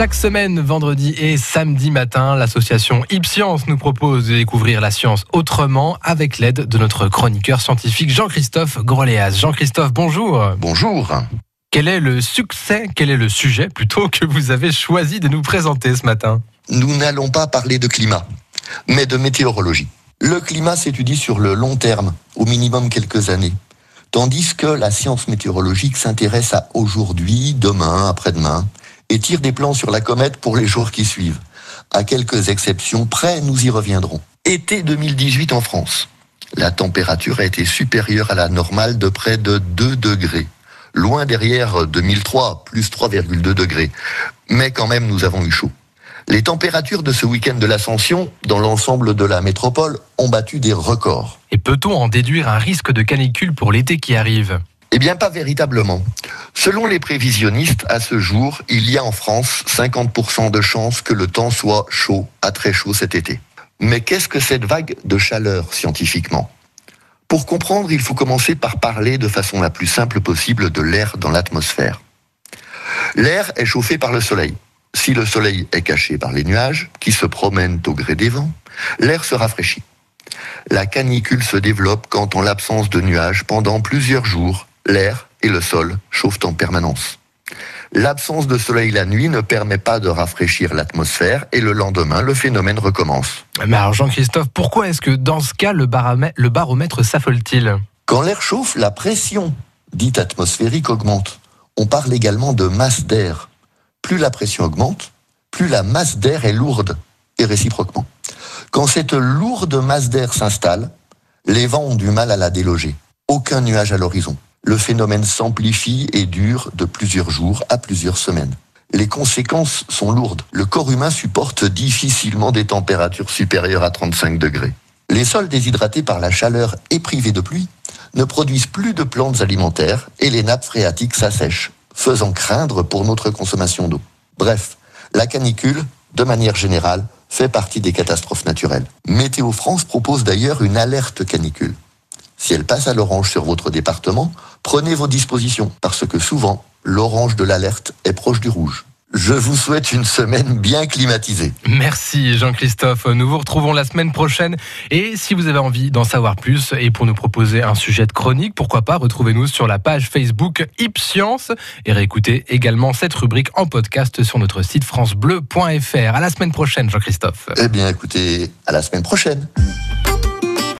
Chaque semaine, vendredi et samedi matin, l'association Ipscience nous propose de découvrir la science autrement avec l'aide de notre chroniqueur scientifique Jean-Christophe Groléas. Jean-Christophe, bonjour. Bonjour. Quel est le succès, quel est le sujet plutôt que vous avez choisi de nous présenter ce matin? Nous n'allons pas parler de climat, mais de météorologie. Le climat s'étudie sur le long terme, au minimum quelques années, tandis que la science météorologique s'intéresse à aujourd'hui, demain, après-demain, et tire des plans sur la comète pour les jours qui suivent. À quelques exceptions près, nous y reviendrons. Été 2018 en France. La température a été supérieure à la normale de près de 2 degrés. Loin derrière 2003, plus 3,2 degrés. Mais quand même, nous avons eu chaud. Les températures de ce week-end de l'ascension, dans l'ensemble de la métropole, ont battu des records. Et peut-on en déduire un risque de canicule pour l'été qui arrive? Eh bien, pas véritablement. Selon les prévisionnistes, à ce jour, il y a en France 50% de chances que le temps soit chaud, à très chaud cet été. Mais qu'est-ce que cette vague de chaleur scientifiquement? Pour comprendre, il faut commencer par parler de façon la plus simple possible de l'air dans l'atmosphère. L'air est chauffé par le soleil. Si le soleil est caché par les nuages, qui se promènent au gré des vents, l'air se rafraîchit. La canicule se développe quand, en l'absence de nuages, pendant plusieurs jours, l'air et le sol chauffent en permanence. L'absence de soleil la nuit ne permet pas de rafraîchir l'atmosphère et le lendemain, le phénomène recommence. Mais alors Jean-Christophe, pourquoi est-ce que dans ce cas, le baromètre, le baromètre s'affole-t-il? Quand l'air chauffe, la pression dite atmosphérique augmente. On parle également de masse d'air. Plus la pression augmente, plus la masse d'air est lourde, et réciproquement. Quand cette lourde masse d'air s'installe, les vents ont du mal à la déloger. Aucun nuage à l'horizon le phénomène s'amplifie et dure de plusieurs jours à plusieurs semaines. Les conséquences sont lourdes. Le corps humain supporte difficilement des températures supérieures à 35 degrés. Les sols déshydratés par la chaleur et privés de pluie ne produisent plus de plantes alimentaires et les nappes phréatiques s'assèchent, faisant craindre pour notre consommation d'eau. Bref, la canicule, de manière générale, fait partie des catastrophes naturelles. Météo France propose d'ailleurs une alerte canicule. Si elle passe à l'orange sur votre département, prenez vos dispositions, parce que souvent, l'orange de l'alerte est proche du rouge. Je vous souhaite une semaine bien climatisée. Merci Jean-Christophe. Nous vous retrouvons la semaine prochaine. Et si vous avez envie d'en savoir plus et pour nous proposer un sujet de chronique, pourquoi pas, retrouvez-nous sur la page Facebook Ipscience et réécoutez également cette rubrique en podcast sur notre site francebleu.fr. À la semaine prochaine, Jean-Christophe. Eh bien, écoutez, à la semaine prochaine.